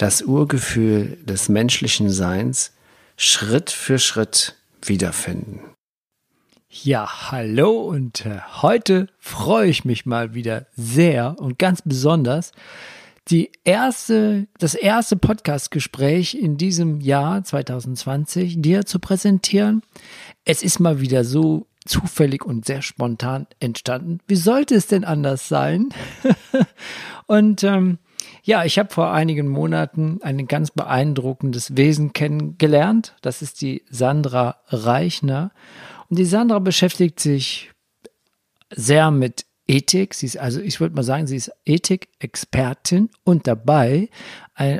das Urgefühl des menschlichen Seins Schritt für Schritt wiederfinden. Ja, hallo und äh, heute freue ich mich mal wieder sehr und ganz besonders, die erste, das erste Podcast-Gespräch in diesem Jahr 2020 dir zu präsentieren. Es ist mal wieder so zufällig und sehr spontan entstanden. Wie sollte es denn anders sein? und ähm, ja, ich habe vor einigen Monaten ein ganz beeindruckendes Wesen kennengelernt. Das ist die Sandra Reichner. Und die Sandra beschäftigt sich sehr mit Ethik. Sie ist also, ich würde mal sagen, sie ist Ethik-Expertin und dabei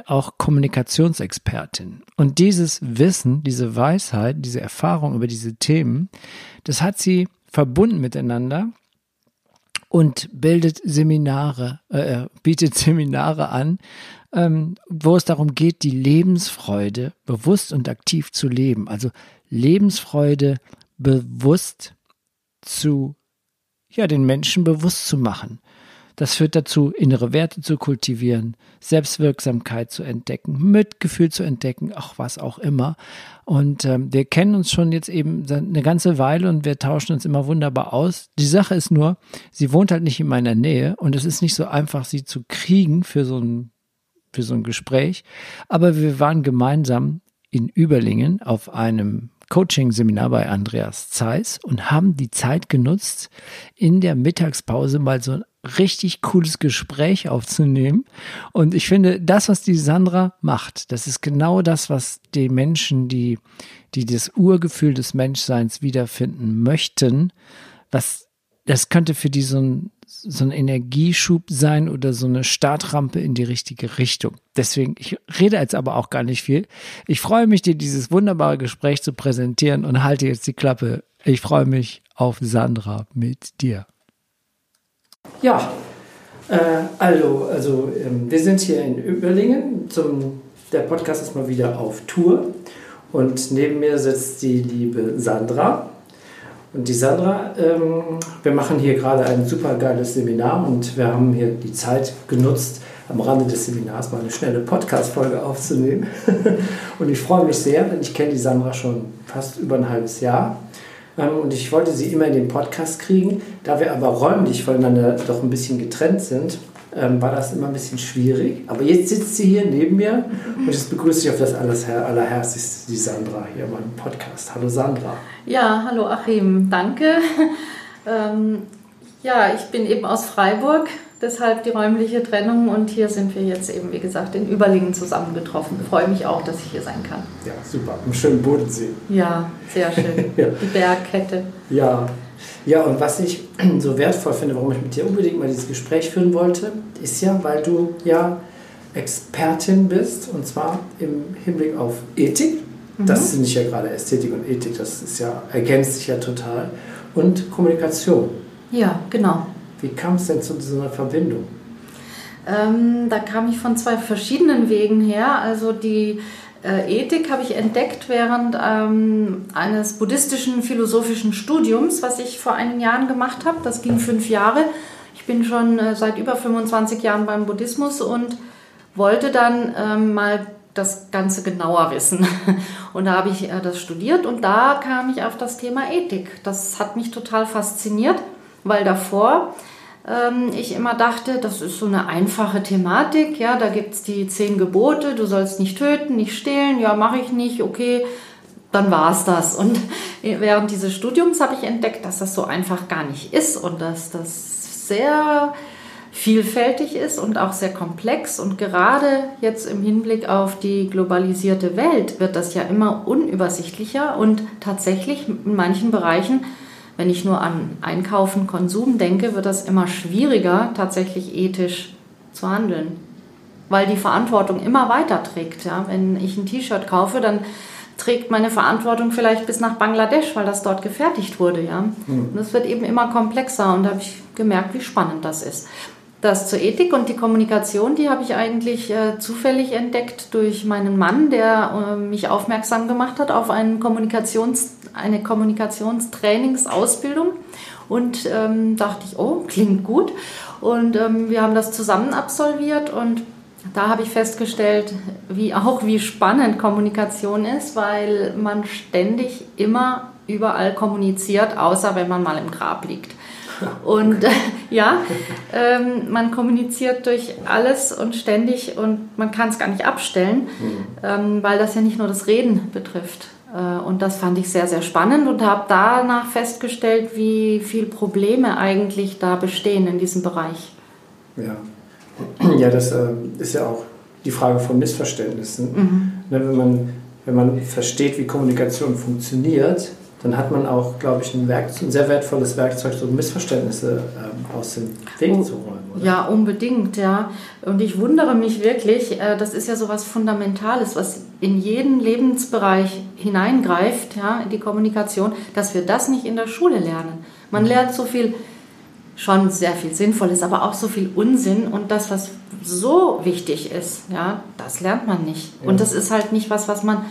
auch Kommunikationsexpertin. Und dieses Wissen, diese Weisheit, diese Erfahrung über diese Themen, das hat sie verbunden miteinander und bildet Seminare, äh, bietet Seminare an, ähm, wo es darum geht, die Lebensfreude bewusst und aktiv zu leben. Also Lebensfreude bewusst zu, ja, den Menschen bewusst zu machen. Das führt dazu, innere Werte zu kultivieren, Selbstwirksamkeit zu entdecken, Mitgefühl zu entdecken, auch was auch immer. Und ähm, wir kennen uns schon jetzt eben eine ganze Weile und wir tauschen uns immer wunderbar aus. Die Sache ist nur, sie wohnt halt nicht in meiner Nähe und es ist nicht so einfach, sie zu kriegen für so ein, für so ein Gespräch. Aber wir waren gemeinsam in Überlingen auf einem Coaching-Seminar bei Andreas Zeiss und haben die Zeit genutzt, in der Mittagspause mal so ein richtig cooles Gespräch aufzunehmen. Und ich finde, das, was die Sandra macht, das ist genau das, was die Menschen, die, die das Urgefühl des Menschseins wiederfinden möchten, was, das könnte für die so ein, so ein Energieschub sein oder so eine Startrampe in die richtige Richtung. Deswegen, ich rede jetzt aber auch gar nicht viel. Ich freue mich, dir dieses wunderbare Gespräch zu präsentieren und halte jetzt die Klappe. Ich freue mich auf Sandra mit dir. Ja, äh, also, also ähm, wir sind hier in Überlingen. Zum, der Podcast ist mal wieder auf Tour. Und neben mir sitzt die liebe Sandra. Und die Sandra, ähm, wir machen hier gerade ein super geiles Seminar und wir haben hier die Zeit genutzt, am Rande des Seminars mal eine schnelle Podcast-Folge aufzunehmen. und ich freue mich sehr, denn ich kenne die Sandra schon fast über ein halbes Jahr. Und ich wollte sie immer in den Podcast kriegen. Da wir aber räumlich voneinander doch ein bisschen getrennt sind, ähm, war das immer ein bisschen schwierig. Aber jetzt sitzt sie hier neben mir und jetzt begrüße ich auf das aller, allerherzlichste die Sandra hier in meinem Podcast. Hallo Sandra. Ja, hallo Achim, danke. Ähm, ja, ich bin eben aus Freiburg, deshalb die räumliche Trennung und hier sind wir jetzt eben, wie gesagt, in Überlingen zusammengetroffen. Ich freue mich auch, dass ich hier sein kann. Ja, super. Im schönen Bodensee. Ja, sehr schön. ja. Die Bergkette. Ja. Ja, und was ich so wertvoll finde, warum ich mit dir unbedingt mal dieses Gespräch führen wollte, ist ja, weil du ja Expertin bist und zwar im Hinblick auf Ethik. Mhm. Das sind nicht ja gerade Ästhetik und Ethik, das ist ja, ergänzt sich ja total. Und Kommunikation. Ja, genau. Wie kam es denn zu einer Verbindung? Ähm, da kam ich von zwei verschiedenen Wegen her. Also die äh, Ethik habe ich entdeckt während ähm, eines buddhistischen philosophischen Studiums, was ich vor einigen Jahren gemacht habe. Das ging fünf Jahre. Ich bin schon äh, seit über 25 Jahren beim Buddhismus und wollte dann ähm, mal das Ganze genauer wissen. Und da habe ich äh, das studiert und da kam ich auf das Thema Ethik. Das hat mich total fasziniert weil davor ähm, ich immer dachte, das ist so eine einfache Thematik, ja, da gibt es die zehn Gebote, du sollst nicht töten, nicht stehlen, ja, mache ich nicht, okay, dann war es das. Und während dieses Studiums habe ich entdeckt, dass das so einfach gar nicht ist und dass das sehr vielfältig ist und auch sehr komplex. Und gerade jetzt im Hinblick auf die globalisierte Welt wird das ja immer unübersichtlicher und tatsächlich in manchen Bereichen wenn ich nur an Einkaufen, Konsum denke, wird das immer schwieriger, tatsächlich ethisch zu handeln. weil die Verantwortung immer weiter trägt. Ja? Wenn ich ein T-Shirt kaufe, dann trägt meine Verantwortung vielleicht bis nach Bangladesch, weil das dort gefertigt wurde. Ja? Mhm. Und es wird eben immer komplexer und da habe ich gemerkt, wie spannend das ist. Das zur Ethik und die Kommunikation, die habe ich eigentlich äh, zufällig entdeckt durch meinen Mann, der äh, mich aufmerksam gemacht hat auf einen Kommunikations, eine Kommunikationstrainingsausbildung. Und ähm, dachte ich, oh, klingt gut. Und ähm, wir haben das zusammen absolviert und da habe ich festgestellt, wie auch wie spannend Kommunikation ist, weil man ständig immer überall kommuniziert, außer wenn man mal im Grab liegt. Und äh, ja, ähm, man kommuniziert durch alles und ständig und man kann es gar nicht abstellen, mhm. ähm, weil das ja nicht nur das Reden betrifft. Äh, und das fand ich sehr, sehr spannend und habe danach festgestellt, wie viele Probleme eigentlich da bestehen in diesem Bereich. Ja, ja das äh, ist ja auch die Frage von Missverständnissen. Mhm. Ne, wenn, man, wenn man versteht, wie Kommunikation funktioniert, dann hat man auch, glaube ich, ein, Werk, ein sehr wertvolles Werkzeug, so Missverständnisse ähm, aus dem Weg oh, zu räumen. Oder? Ja, unbedingt, ja. Und ich wundere mich wirklich, äh, das ist ja so was Fundamentales, was in jeden Lebensbereich hineingreift, ja, in die Kommunikation, dass wir das nicht in der Schule lernen. Man lernt so viel, schon sehr viel Sinnvolles, aber auch so viel Unsinn und das, was so wichtig ist, ja, das lernt man nicht. Ja. Und das ist halt nicht was, was man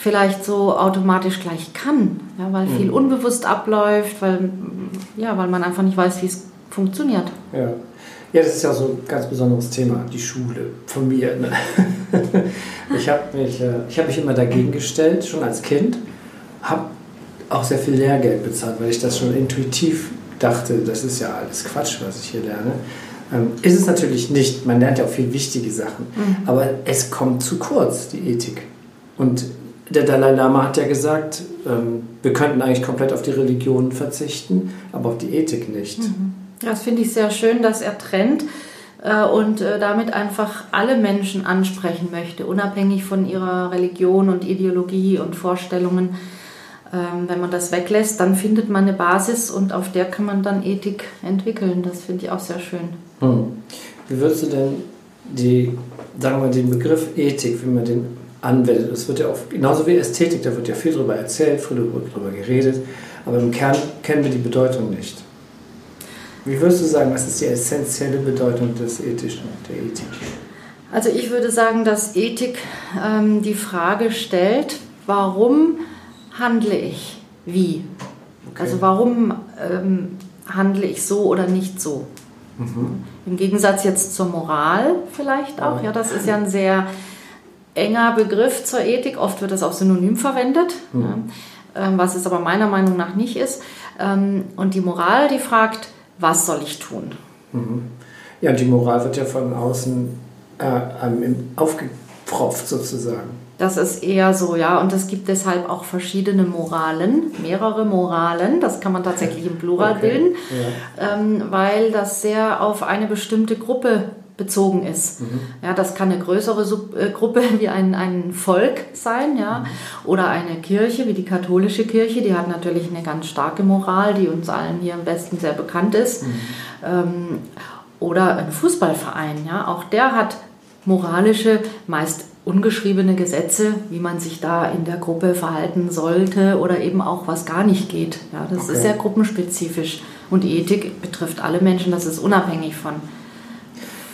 vielleicht so automatisch gleich kann, ja, weil viel mhm. unbewusst abläuft, weil, ja, weil man einfach nicht weiß, wie es funktioniert. Ja. ja, das ist ja so ein ganz besonderes Thema, die Schule von mir. Ne? ich habe mich, äh, hab mich immer dagegen gestellt, schon als Kind, habe auch sehr viel Lehrgeld bezahlt, weil ich das schon intuitiv dachte, das ist ja alles Quatsch, was ich hier lerne. Ähm, ist es natürlich nicht, man lernt ja auch viel wichtige Sachen, mhm. aber es kommt zu kurz, die Ethik. Und der Dalai Lama hat ja gesagt, ähm, wir könnten eigentlich komplett auf die Religion verzichten, aber auf die Ethik nicht. Mhm. Das finde ich sehr schön, dass er trennt äh, und äh, damit einfach alle Menschen ansprechen möchte, unabhängig von ihrer Religion und Ideologie und Vorstellungen. Ähm, wenn man das weglässt, dann findet man eine Basis und auf der kann man dann Ethik entwickeln. Das finde ich auch sehr schön. Hm. Wie würdest du denn die, sagen wir den Begriff Ethik, wie man den anwendet. Es wird ja auch, genauso wie Ästhetik, da wird ja viel darüber erzählt, viel darüber geredet, aber im Kern kennen wir die Bedeutung nicht. Wie würdest du sagen, was ist die essentielle Bedeutung des Ethischen, der Ethik? Also ich würde sagen, dass Ethik ähm, die Frage stellt, warum handle ich wie? Okay. Also warum ähm, handle ich so oder nicht so? Mhm. Im Gegensatz jetzt zur Moral vielleicht auch. Ja, das ist ja ein sehr enger Begriff zur Ethik. Oft wird das auch synonym verwendet, mhm. ähm, was es aber meiner Meinung nach nicht ist. Ähm, und die Moral, die fragt, was soll ich tun? Mhm. Ja, die Moral wird ja von außen äh, aufgepfropft sozusagen. Das ist eher so, ja. Und es gibt deshalb auch verschiedene Moralen, mehrere Moralen. Das kann man tatsächlich im Plural okay. bilden, ja. ähm, weil das sehr auf eine bestimmte Gruppe bezogen ist. Mhm. Ja, das kann eine größere Sub äh, Gruppe wie ein, ein Volk sein, ja, mhm. oder eine Kirche wie die katholische Kirche, die hat natürlich eine ganz starke Moral, die uns allen hier im Westen sehr bekannt ist. Mhm. Ähm, oder ein Fußballverein, ja, auch der hat moralische, meist ungeschriebene Gesetze, wie man sich da in der Gruppe verhalten sollte oder eben auch was gar nicht geht. Ja, das okay. ist sehr gruppenspezifisch und die Ethik betrifft alle Menschen, das ist unabhängig von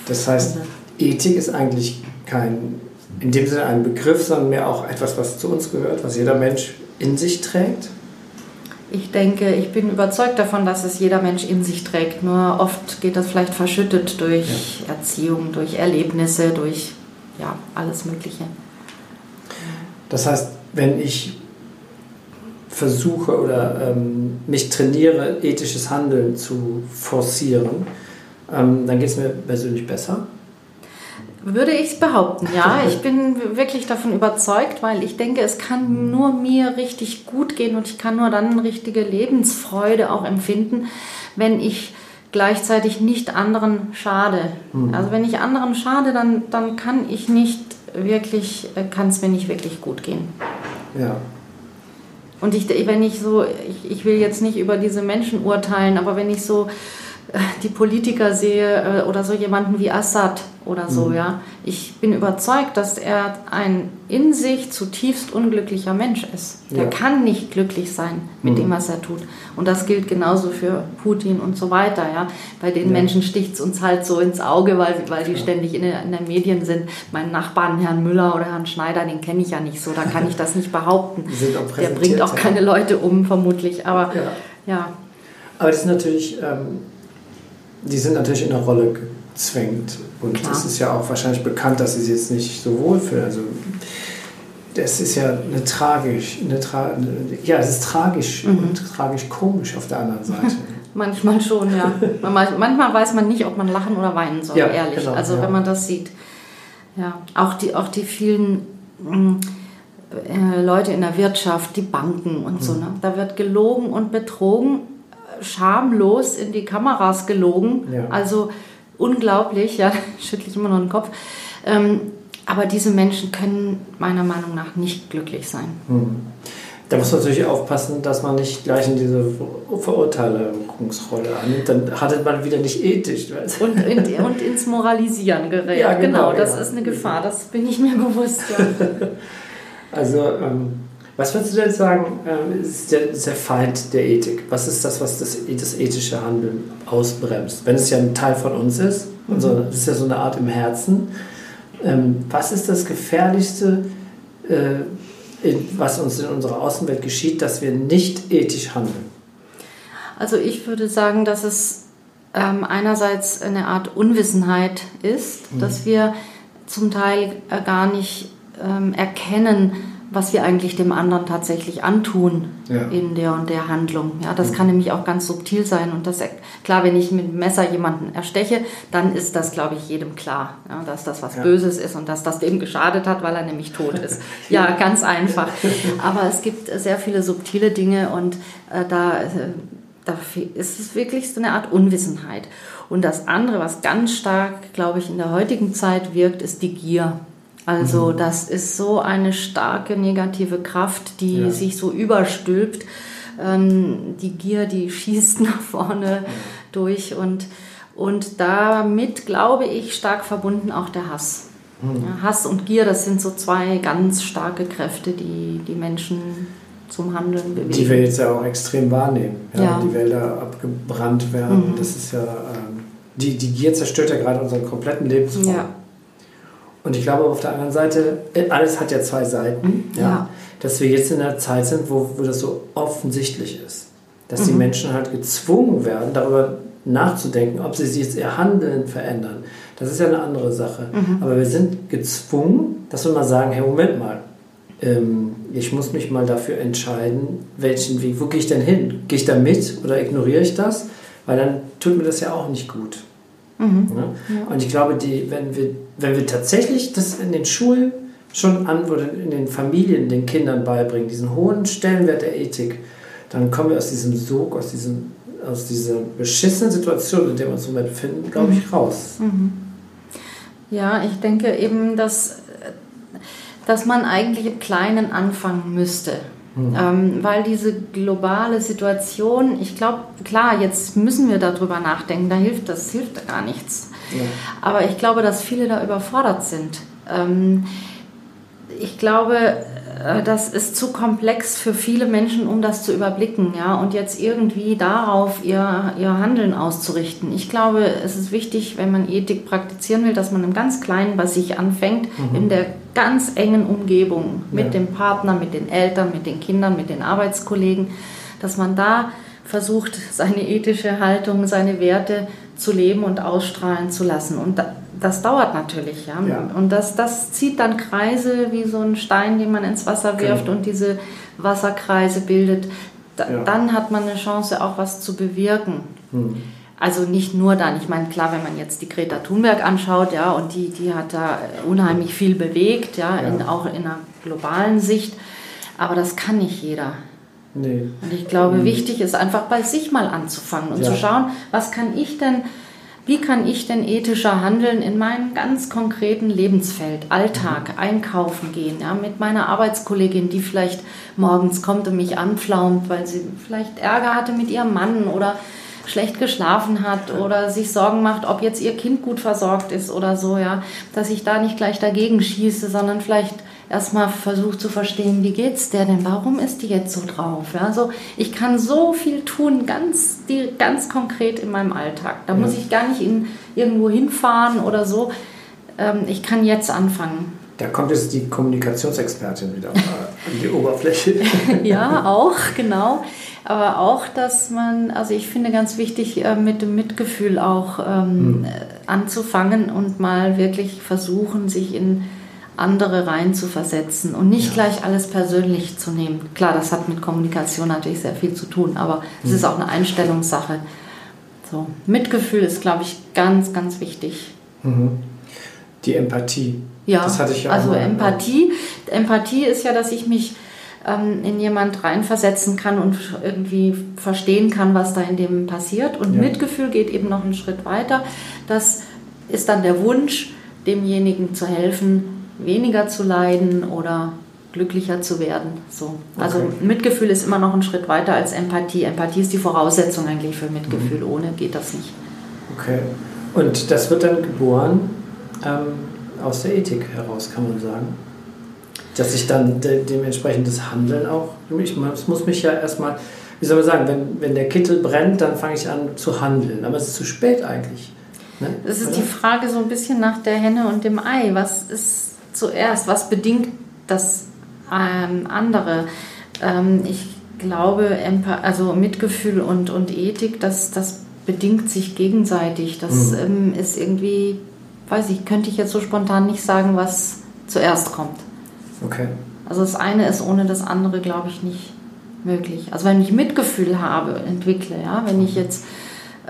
das heißt, Ethik ist eigentlich kein, in dem Sinne ein Begriff, sondern mehr auch etwas, was zu uns gehört, was jeder Mensch in sich trägt. Ich denke, ich bin überzeugt davon, dass es jeder Mensch in sich trägt. Nur oft geht das vielleicht verschüttet durch ja. Erziehung, durch Erlebnisse, durch ja, alles Mögliche. Das heißt, wenn ich versuche oder ähm, mich trainiere, ethisches Handeln zu forcieren, ähm, dann geht es mir persönlich besser. Würde ich behaupten, ja. Ich bin wirklich davon überzeugt, weil ich denke, es kann nur mir richtig gut gehen und ich kann nur dann richtige Lebensfreude auch empfinden, wenn ich gleichzeitig nicht anderen schade. Mhm. Also wenn ich anderen schade, dann, dann kann ich nicht wirklich, äh, kann es mir nicht wirklich gut gehen. Ja. Und ich, wenn ich so, ich, ich will jetzt nicht über diese Menschen urteilen, aber wenn ich so die Politiker sehe äh, oder so jemanden wie Assad oder so, mhm. ja. Ich bin überzeugt, dass er ein in sich zutiefst unglücklicher Mensch ist. Der ja. kann nicht glücklich sein mit mhm. dem, was er tut. Und das gilt genauso für Putin und so weiter, ja. Bei den ja. Menschen sticht es uns halt so ins Auge, weil, weil die ja. ständig in, der, in den Medien sind. Meinen Nachbarn, Herrn Müller oder Herrn Schneider, den kenne ich ja nicht so, da kann ich das nicht behaupten. Der bringt auch keine Leute um, vermutlich, aber ja. Aber das ist natürlich, ähm, die sind natürlich in einer Rolle zwängt. Und es ist ja auch wahrscheinlich bekannt, dass sie sich jetzt nicht so wohlfühlen. Also das ist ja eine tragisch, eine Tra ja, es ist tragisch mhm. und tragisch komisch auf der anderen Seite. Manchmal schon, ja. Manchmal weiß man nicht, ob man lachen oder weinen soll, ja, ehrlich. Genau, also ja. wenn man das sieht. Ja, auch die, auch die vielen mm, äh, Leute in der Wirtschaft, die Banken und so, mhm. ne? da wird gelogen und betrogen, schamlos in die Kameras gelogen. Ja. Also unglaublich, ja, schüttle ich immer noch den Kopf. Ähm, aber diese Menschen können meiner Meinung nach nicht glücklich sein. Hm. Da muss man natürlich aufpassen, dass man nicht gleich in diese Verurteilungsrolle annimmt. Dann hat man wieder nicht ethisch. Und, in, und ins Moralisieren gerät. Ja, genau, genau das ja. ist eine Gefahr, das bin ich mir bewusst. Ja. also, ähm, was würdest du denn sagen, ähm, ist, der, ist der Feind der Ethik? Was ist das, was das, das ethische Handeln ausbremst? Wenn es ja ein Teil von uns ist, mhm. so, das ist ja so eine Art im Herzen. Ähm, was ist das Gefährlichste, äh, was uns in unserer Außenwelt geschieht, dass wir nicht ethisch handeln? Also ich würde sagen, dass es ähm, einerseits eine Art Unwissenheit ist, mhm. dass wir zum Teil äh, gar nicht erkennen, was wir eigentlich dem anderen tatsächlich antun ja. in der und der Handlung. Ja, das mhm. kann nämlich auch ganz subtil sein. Und das, klar, wenn ich mit dem Messer jemanden ersteche, dann ist das, glaube ich, jedem klar, ja, dass das was ja. Böses ist und dass das dem geschadet hat, weil er nämlich tot ist. ja, ganz einfach. Aber es gibt sehr viele subtile Dinge und äh, da, äh, da ist es wirklich so eine Art Unwissenheit. Und das andere, was ganz stark, glaube ich, in der heutigen Zeit wirkt, ist die Gier. Also mhm. das ist so eine starke negative Kraft, die ja. sich so überstülpt. Ähm, die Gier, die schießt nach vorne durch und, und damit, glaube ich, stark verbunden auch der Hass. Mhm. Ja, Hass und Gier, das sind so zwei ganz starke Kräfte, die die Menschen zum Handeln bewegen. Die wir jetzt ja auch extrem wahrnehmen. Ja, ja. Die Wälder abgebrannt werden. Mhm. Das ist ja, ähm, die, die Gier zerstört ja gerade unseren kompletten Lebensraum. Ja. Und ich glaube auf der anderen Seite, äh, alles hat ja zwei Seiten, ja, ja. dass wir jetzt in einer Zeit sind, wo, wo das so offensichtlich ist. Dass mhm. die Menschen halt gezwungen werden, darüber nachzudenken, ob sie sich jetzt ihr Handeln verändern. Das ist ja eine andere Sache. Mhm. Aber wir sind gezwungen, dass wir mal sagen, hey, Moment mal, ähm, ich muss mich mal dafür entscheiden, welchen Weg, wo gehe ich denn hin? Gehe ich da mit oder ignoriere ich das? Weil dann tut mir das ja auch nicht gut. Mhm. Ja? Ja. Und ich glaube, die, wenn, wir, wenn wir tatsächlich das in den Schulen schon an oder in den Familien den Kindern beibringen, diesen hohen Stellenwert der Ethik, dann kommen wir aus diesem Sog, aus, diesem, aus dieser beschissenen Situation, in der wir uns im Moment befinden, glaube ich, mhm. raus. Mhm. Ja, ich denke eben, dass, dass man eigentlich im Kleinen anfangen müsste. Mhm. Ähm, weil diese globale Situation, ich glaube, klar, jetzt müssen wir darüber nachdenken, da hilft das hilft gar nichts. Ja. Aber ich glaube, dass viele da überfordert sind. Ähm, ich glaube, das ist zu komplex für viele Menschen, um das zu überblicken, ja, und jetzt irgendwie darauf ihr, ihr Handeln auszurichten. Ich glaube, es ist wichtig, wenn man Ethik praktizieren will, dass man im ganz Kleinen bei sich anfängt, mhm. in der ganz engen Umgebung mit ja. dem Partner, mit den Eltern, mit den Kindern, mit den Arbeitskollegen, dass man da versucht, seine ethische Haltung, seine Werte zu leben und ausstrahlen zu lassen. Und das dauert natürlich, ja. ja. Und das, das zieht dann Kreise wie so ein Stein, den man ins Wasser wirft genau. und diese Wasserkreise bildet. Da, ja. Dann hat man eine Chance, auch was zu bewirken. Mhm. Also nicht nur dann. Ich meine, klar, wenn man jetzt die Greta Thunberg anschaut, ja, und die, die hat da unheimlich viel bewegt, ja, ja. In, auch in einer globalen Sicht. Aber das kann nicht jeder. Nee. Und ich glaube, mhm. wichtig ist einfach bei sich mal anzufangen und zu schauen, was kann ich denn, wie kann ich denn ethischer handeln in meinem ganz konkreten Lebensfeld, Alltag, einkaufen gehen, ja, mit meiner Arbeitskollegin, die vielleicht morgens kommt und mich anpflaumt, weil sie vielleicht Ärger hatte mit ihrem Mann oder schlecht geschlafen hat oder sich Sorgen macht, ob jetzt ihr Kind gut versorgt ist oder so, ja, dass ich da nicht gleich dagegen schieße, sondern vielleicht erstmal versuche zu verstehen, wie geht's der denn? Warum ist die jetzt so drauf? Ja, also ich kann so viel tun, ganz, die, ganz konkret in meinem Alltag. Da ja. muss ich gar nicht in, irgendwo hinfahren oder so. Ähm, ich kann jetzt anfangen. Da kommt jetzt die Kommunikationsexpertin wieder an die Oberfläche. ja, auch, genau. Aber auch, dass man, also ich finde ganz wichtig, äh, mit dem Mitgefühl auch ähm, mhm. anzufangen und mal wirklich versuchen, sich in andere rein zu versetzen und nicht ja. gleich alles persönlich zu nehmen. Klar, das hat mit Kommunikation natürlich sehr viel zu tun, aber es mhm. ist auch eine Einstellungssache. So, Mitgefühl ist, glaube ich, ganz, ganz wichtig. Mhm. Die Empathie. Ja, das hatte ich ja also Empathie. Empathie ist ja, dass ich mich ähm, in jemand reinversetzen kann und irgendwie verstehen kann, was da in dem passiert. Und ja. Mitgefühl geht eben noch einen Schritt weiter. Das ist dann der Wunsch, demjenigen zu helfen, weniger zu leiden oder glücklicher zu werden. So. Also okay. Mitgefühl ist immer noch ein Schritt weiter als Empathie. Empathie ist die Voraussetzung eigentlich für Mitgefühl. Mhm. Ohne geht das nicht. Okay. Und das wird dann geboren ähm, aus der Ethik heraus, kann man sagen. Dass ich dann de dementsprechend das Handeln auch, ich muss mich ja erstmal, wie soll man sagen, wenn, wenn der Kittel brennt, dann fange ich an zu handeln. Aber es ist zu spät eigentlich. Ne? Das ist Oder? die Frage so ein bisschen nach der Henne und dem Ei. Was ist zuerst? Was bedingt das ähm, andere? Ähm, ich glaube, also Mitgefühl und, und Ethik, das, das bedingt sich gegenseitig. Das mhm. ähm, ist irgendwie, weiß ich, könnte ich jetzt so spontan nicht sagen, was zuerst kommt. Okay. Also das eine ist ohne das andere, glaube ich, nicht möglich. Also wenn ich Mitgefühl habe, entwickle, ja, wenn ich mhm. jetzt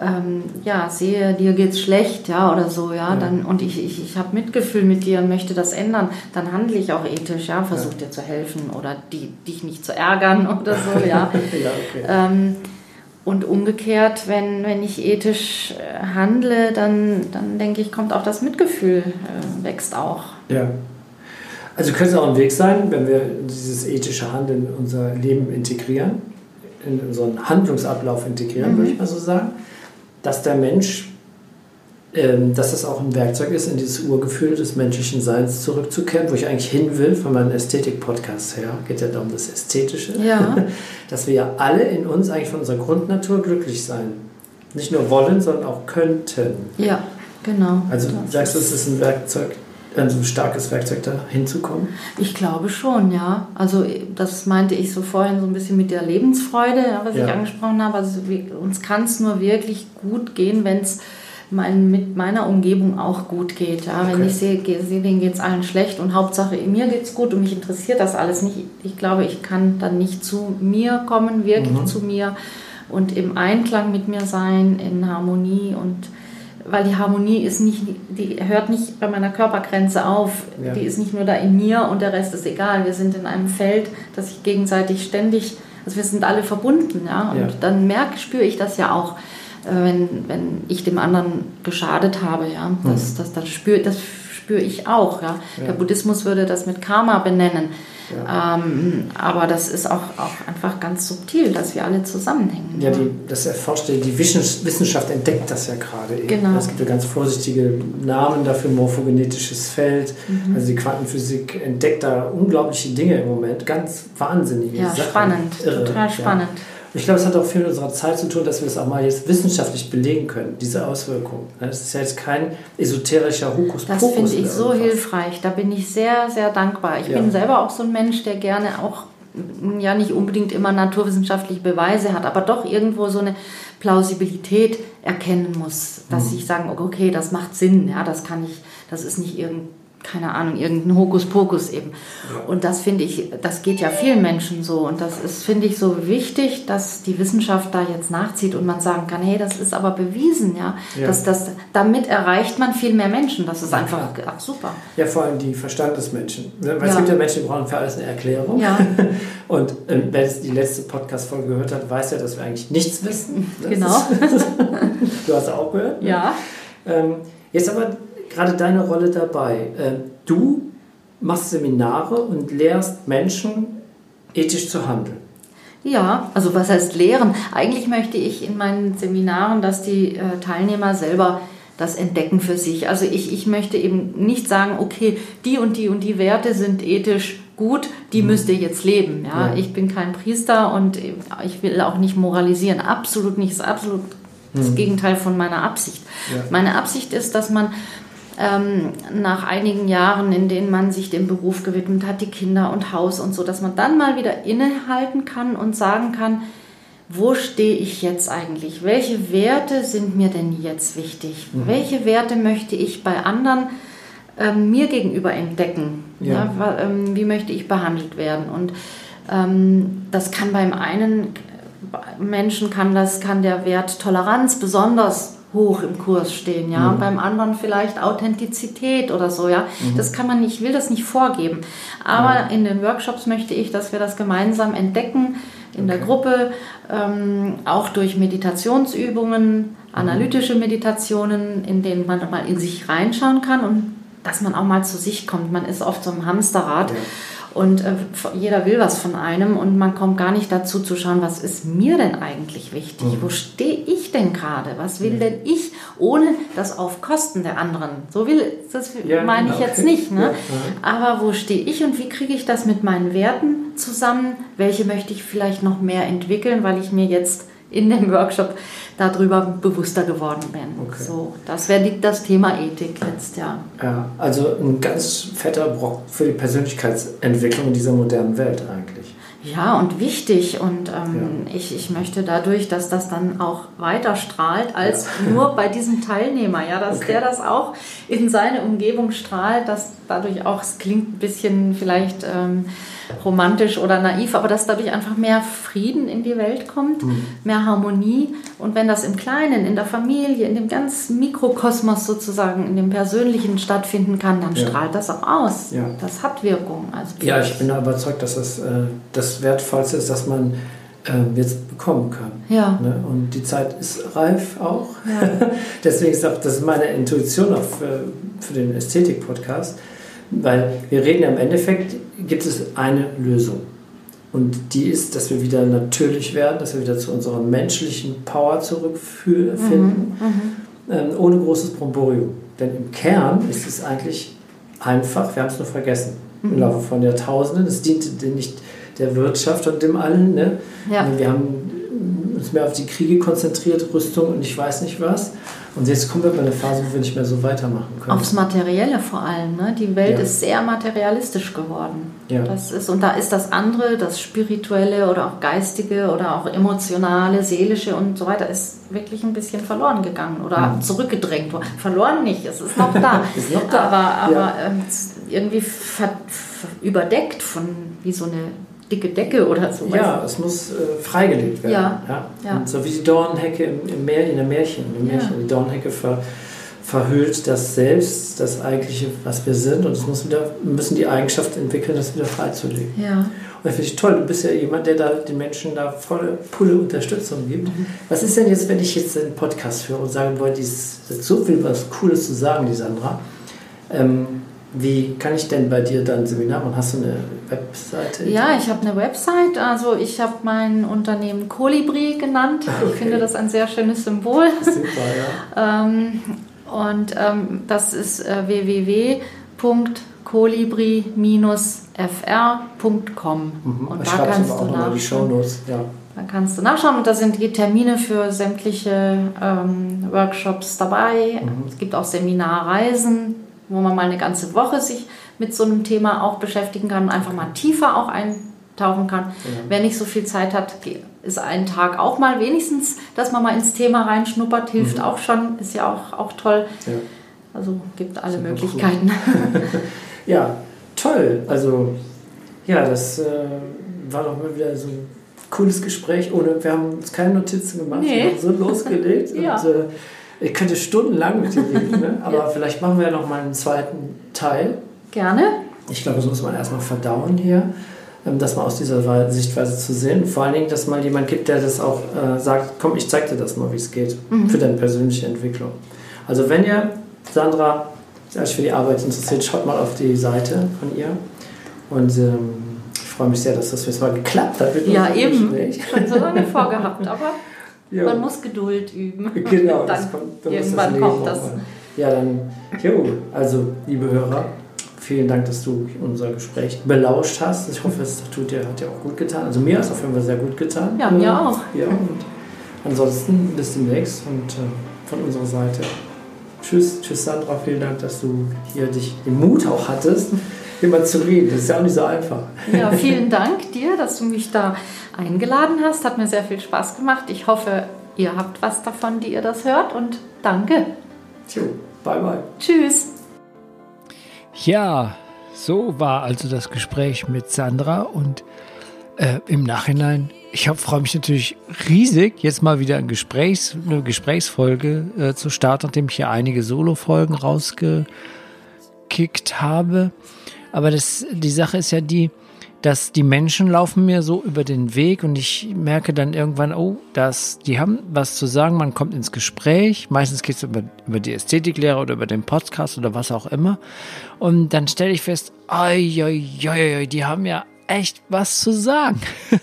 ähm, ja, sehe, dir geht's schlecht, ja, oder so, ja, ja. dann und ich, ich, ich habe Mitgefühl mit dir und möchte das ändern, dann handle ich auch ethisch, ja, versuche ja. dir zu helfen oder die, dich nicht zu ärgern oder so, ja. ja okay. ähm, und umgekehrt, wenn, wenn ich ethisch äh, handle, dann, dann denke ich, kommt auch das Mitgefühl, äh, wächst auch. Ja. Also könnte es auch ein Weg sein, wenn wir dieses ethische Handeln in unser Leben integrieren, in unseren Handlungsablauf integrieren, mhm. würde ich mal so sagen dass der Mensch, ähm, dass das auch ein Werkzeug ist, in dieses Urgefühl des menschlichen Seins zurückzukehren, wo ich eigentlich hin will von meinem Ästhetik-Podcast her, geht ja darum das Ästhetische, ja. dass wir ja alle in uns eigentlich von unserer Grundnatur glücklich sein. Nicht nur wollen, sondern auch könnten. Ja, genau. Also das sagst du, es ist ein Werkzeug, ein so starkes Werkzeug da hinzukommen? Ich glaube schon, ja. Also das meinte ich so vorhin so ein bisschen mit der Lebensfreude, was ja. ich angesprochen habe. Also uns kann es nur wirklich gut gehen, wenn es mein, mit meiner Umgebung auch gut geht. Ja? Okay. Wenn ich sehe, sehe denen geht es allen schlecht und Hauptsache mir geht es gut und mich interessiert das alles nicht. Ich glaube, ich kann dann nicht zu mir kommen, wirklich mhm. zu mir und im Einklang mit mir sein, in Harmonie und weil die Harmonie ist nicht, die hört nicht bei meiner Körpergrenze auf. Ja. Die ist nicht nur da in mir und der Rest ist egal. Wir sind in einem Feld, das sich gegenseitig ständig, also wir sind alle verbunden, ja. Und ja. dann merke, spüre ich das ja auch, äh, wenn, wenn ich dem anderen geschadet habe, ja. Das, mhm. das, das, spüre, das spüre ich auch, ja. ja. Der Buddhismus würde das mit Karma benennen. Ja. Ähm, aber das ist auch, auch einfach ganz subtil, dass wir alle zusammenhängen. Ja, die, das erforscht, die Wissenschaft entdeckt das ja gerade eben. Genau. Es gibt ja ganz vorsichtige Namen dafür, morphogenetisches Feld. Mhm. Also die Quantenphysik entdeckt da unglaubliche Dinge im Moment, ganz wahnsinnige ja, Sachen. Spannend, Irre. total spannend. Ja. Ich glaube, es hat auch viel mit unserer Zeit zu tun, dass wir es auch mal jetzt wissenschaftlich belegen können, diese Auswirkungen. Das ist ja jetzt kein esoterischer Hokuspokus. Das finde ich so hilfreich. Da bin ich sehr, sehr dankbar. Ich ja. bin selber auch so ein Mensch, der gerne auch ja nicht unbedingt immer naturwissenschaftliche Beweise hat, aber doch irgendwo so eine Plausibilität erkennen muss, dass mhm. ich sagen, okay, das macht Sinn, ja, das kann ich, das ist nicht irgendein keine Ahnung, irgendein Hokuspokus eben. Und das finde ich, das geht ja vielen Menschen so. Und das ist, finde ich, so wichtig, dass die Wissenschaft da jetzt nachzieht und man sagen kann, hey, das ist aber bewiesen, ja. ja. Dass das, damit erreicht man viel mehr Menschen. Das ist einfach ach, super. Ja, vor allem die Verstandesmenschen. Weil ja. es gibt ja Menschen, die brauchen für alles eine Erklärung. Ja. Und ähm, wer jetzt die letzte Podcast-Folge gehört hat, weiß ja, dass wir eigentlich nichts wissen. Das genau. Ist, du hast auch gehört? Ne? Ja. Ähm, jetzt aber gerade deine Rolle dabei. Ähm, du machst Seminare und lehrst Menschen, ethisch zu handeln. Ja, also was heißt lehren? Eigentlich möchte ich in meinen Seminaren, dass die äh, Teilnehmer selber das entdecken für sich. Also ich, ich möchte eben nicht sagen, okay, die und die und die Werte sind ethisch gut, die mhm. müsst ihr jetzt leben. Ja? ja? Ich bin kein Priester und ich will auch nicht moralisieren. Absolut nicht. Das ist absolut mhm. das Gegenteil von meiner Absicht. Ja. Meine Absicht ist, dass man ähm, nach einigen Jahren, in denen man sich dem Beruf gewidmet hat, die Kinder und Haus und so, dass man dann mal wieder innehalten kann und sagen kann, wo stehe ich jetzt eigentlich? Welche Werte sind mir denn jetzt wichtig? Mhm. Welche Werte möchte ich bei anderen ähm, mir gegenüber entdecken? Ja. ja ähm, wie möchte ich behandelt werden? Und ähm, das kann beim einen Menschen kann das kann der Wert Toleranz besonders hoch im Kurs stehen, ja. Mhm. Beim anderen vielleicht Authentizität oder so, ja. Mhm. Das kann man nicht, ich will das nicht vorgeben. Aber ja. in den Workshops möchte ich, dass wir das gemeinsam entdecken in okay. der Gruppe, ähm, auch durch Meditationsübungen, mhm. analytische Meditationen, in denen man mal in sich reinschauen kann und dass man auch mal zu sich kommt. Man ist oft so im Hamsterrad. Ja und äh, jeder will was von einem und man kommt gar nicht dazu zu schauen, was ist mir denn eigentlich wichtig? Mhm. Wo stehe ich denn gerade? Was will mhm. denn ich, ohne das auf Kosten der anderen? So will, das ja, meine ich jetzt nicht. Ne? Ja, Aber wo stehe ich und wie kriege ich das mit meinen Werten zusammen? Welche möchte ich vielleicht noch mehr entwickeln, weil ich mir jetzt in dem Workshop darüber bewusster geworden bin. Okay. So, das wäre das Thema Ethik jetzt, ja. Ja, also ein ganz fetter Brock für die Persönlichkeitsentwicklung in dieser modernen Welt eigentlich. Ja, und wichtig. Und ähm, ja. ich, ich möchte dadurch, dass das dann auch weiter strahlt, als ja. nur bei diesem Teilnehmer, ja, dass okay. der das auch in seine Umgebung strahlt, dass dadurch auch, es klingt ein bisschen vielleicht ähm, romantisch oder naiv, aber dass dadurch einfach mehr Frieden in die Welt kommt, mhm. mehr Harmonie. Und wenn das im Kleinen, in der Familie, in dem ganzen Mikrokosmos sozusagen, in dem Persönlichen stattfinden kann, dann ja. strahlt das auch aus. Ja. Das hat Wirkung. Also ja, ich bin überzeugt, dass das äh, das Wertvollste ist, dass man äh, jetzt bekommen kann. Ja. Ne? Und die Zeit ist reif auch. Ja. Deswegen ist auch, das ist meine Intuition auch für, für den Ästhetik-Podcast weil wir reden ja im Endeffekt, gibt es eine Lösung. Und die ist, dass wir wieder natürlich werden, dass wir wieder zu unserer menschlichen Power zurückfinden, mhm, mhm. ähm, ohne großes Bromborium. Denn im Kern ist es eigentlich einfach, wir haben es nur vergessen mhm. im Laufe von Jahrtausenden. Es diente nicht der Wirtschaft und dem allen. Ne? Ja. Wir haben uns mehr auf die Kriege konzentriert, Rüstung und ich weiß nicht was. Und jetzt kommen wir in eine Phase, wo wir nicht mehr so weitermachen können. Aufs Materielle vor allem. Ne? Die Welt ja. ist sehr materialistisch geworden. Ja. Das ist, und da ist das andere, das Spirituelle oder auch Geistige oder auch Emotionale, Seelische und so weiter, ist wirklich ein bisschen verloren gegangen oder mhm. zurückgedrängt worden. Verloren nicht, es ist noch da. ist noch da. Aber, aber ja. ähm, irgendwie überdeckt von wie so eine dicke Decke oder so. Ja, es muss äh, freigelegt werden. Ja. ja. ja. so wie die Dornhecke im, im Meer, in der Märchen. Im Märchen. Ja. Die Dornhecke ver, verhüllt das Selbst, das eigentliche, was wir sind. Und es muss wieder, müssen die Eigenschaft entwickeln, das wieder freizulegen. Ja. Und das finde ich toll. Du bist ja jemand, der da den Menschen da volle Pulle Unterstützung gibt. Mhm. Was ist denn jetzt, wenn ich jetzt einen Podcast höre und sagen wollte, es hat so viel was Cooles zu sagen, die Sandra. Ähm, wie kann ich denn bei dir dann Seminar machen? Hast du eine Webseite? Ja, ich habe eine Website. Also ich habe mein Unternehmen Kolibri genannt. Okay. Ich finde das ein sehr schönes Symbol. Super, ja. ähm, und ähm, das ist äh, www.kolibri-fr.com. Mhm. Und ich da kannst du nachschauen. Die Shownotes, ja. Da kannst du nachschauen und da sind die Termine für sämtliche ähm, Workshops dabei. Mhm. Es gibt auch Seminarreisen wo man mal eine ganze Woche sich mit so einem Thema auch beschäftigen kann und einfach mal tiefer auch eintauchen kann. Ja. Wer nicht so viel Zeit hat, ist ein Tag auch mal wenigstens, dass man mal ins Thema reinschnuppert, hilft mhm. auch schon, ist ja auch, auch toll. Ja. Also gibt alle Super Möglichkeiten. Ja, toll. Also ja, das äh, war doch mal wieder so ein cooles Gespräch. Ohne, wir haben uns keine Notizen gemacht, nee. wir haben so losgelegt. ja. und, äh, ich könnte stundenlang mit dir reden, ne? aber ja. vielleicht machen wir ja noch mal einen zweiten Teil. Gerne. Ich glaube, das muss man erstmal verdauen hier, ähm, das mal aus dieser Sichtweise zu sehen. Vor allen Dingen, dass mal jemand gibt, der das auch äh, sagt, komm, ich zeig dir das mal, wie es geht, mhm. für deine persönliche Entwicklung. Also wenn ihr, Sandra, euch für die Arbeit interessiert, schaut mal auf die Seite von ihr und ähm, freue mich sehr, dass das jetzt mal geklappt hat. Ja, eben. Gespräch. Schon so lange vorgehabt, aber ja. man muss Geduld üben. Genau, das kommt, dann irgendwann das kommt das. Ja, dann, jo, also liebe Hörer, vielen Dank, dass du unser Gespräch belauscht hast. Ich hoffe, es tut dir, hat dir auch gut getan. Also mir hat es auf jeden Fall sehr gut getan. Ja, mir auch. Ja, und ansonsten bis demnächst und äh, von unserer Seite. Tschüss, tschüss Sandra, vielen Dank, dass du hier dich den Mut auch hattest, immer zu reden. Das ist ja auch nicht so einfach. Ja, vielen Dank dir, dass du mich da eingeladen hast. Hat mir sehr viel Spaß gemacht. Ich hoffe, ihr habt was davon, die ihr das hört und danke. Tschüss, bye bye. Tschüss. Ja, so war also das Gespräch mit Sandra und äh, im Nachhinein, ich freue mich natürlich riesig, jetzt mal wieder ein Gesprächs, eine Gesprächsfolge äh, zu starten, nachdem ich hier einige Solo-Folgen rausgekickt habe. Aber das, die Sache ist ja die, dass die Menschen laufen mir so über den Weg und ich merke dann irgendwann, oh, dass die haben was zu sagen, man kommt ins Gespräch, meistens geht es über, über die Ästhetiklehre oder über den Podcast oder was auch immer. Und dann stelle ich fest, oi, oi, oi, oi, die haben ja echt was zu sagen.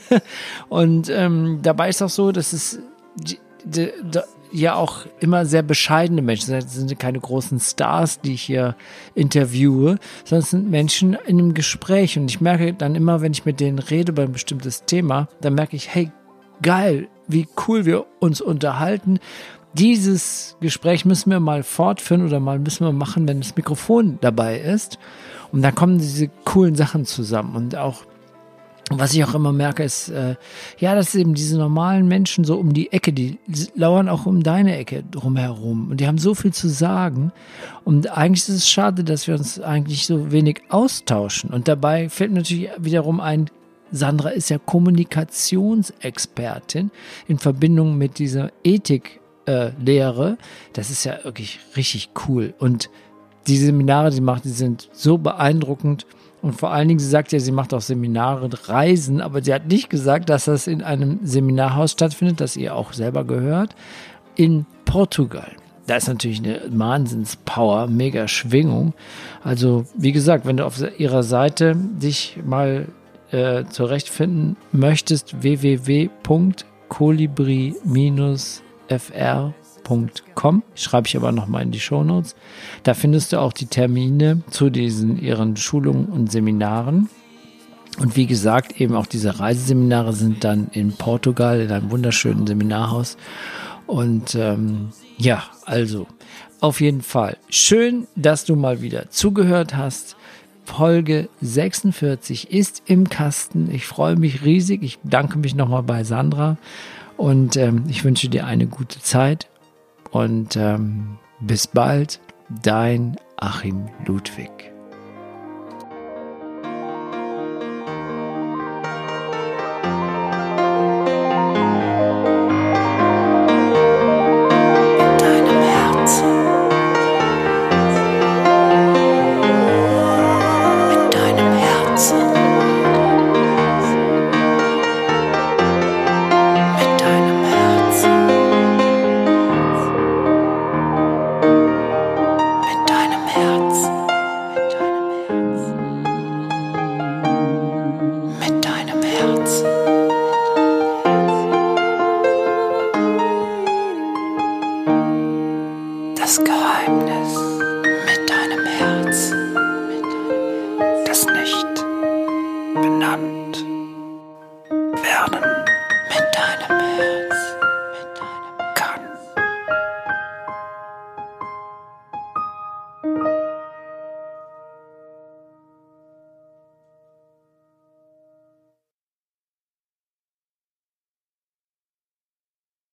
und ähm, dabei ist auch so, dass es die, die, die, ja auch immer sehr bescheidene Menschen. Das sind keine großen Stars, die ich hier interviewe, sondern es sind Menschen in einem Gespräch. Und ich merke dann immer, wenn ich mit denen rede über ein bestimmtes Thema, dann merke ich, hey, geil, wie cool wir uns unterhalten. Dieses Gespräch müssen wir mal fortführen oder mal müssen wir machen, wenn das Mikrofon dabei ist. Und dann kommen diese coolen Sachen zusammen. Und auch was ich auch immer merke, ist, äh, ja, dass eben diese normalen Menschen so um die Ecke, die lauern auch um deine Ecke drumherum und die haben so viel zu sagen. Und eigentlich ist es schade, dass wir uns eigentlich so wenig austauschen. Und dabei fällt mir natürlich wiederum ein, Sandra ist ja Kommunikationsexpertin in Verbindung mit dieser Ethiklehre. Äh, das ist ja wirklich richtig cool. Und die Seminare, die macht, die sind so beeindruckend. Und vor allen Dingen, sie sagt ja, sie macht auch Seminare, Reisen, aber sie hat nicht gesagt, dass das in einem Seminarhaus stattfindet, das ihr auch selber gehört, in Portugal. Da ist natürlich eine Wahnsinnspower, mega Schwingung. Also, wie gesagt, wenn du auf ihrer Seite dich mal äh, zurechtfinden möchtest, www.colibri-fr www.ecom. Schreibe ich aber nochmal in die Shownotes. Da findest du auch die Termine zu diesen ihren Schulungen und Seminaren. Und wie gesagt, eben auch diese Reiseseminare sind dann in Portugal in einem wunderschönen Seminarhaus. Und ähm, ja, also auf jeden Fall schön, dass du mal wieder zugehört hast. Folge 46 ist im Kasten. Ich freue mich riesig. Ich danke mich nochmal bei Sandra und ähm, ich wünsche dir eine gute Zeit und ähm, bis bald, dein Achim Ludwig.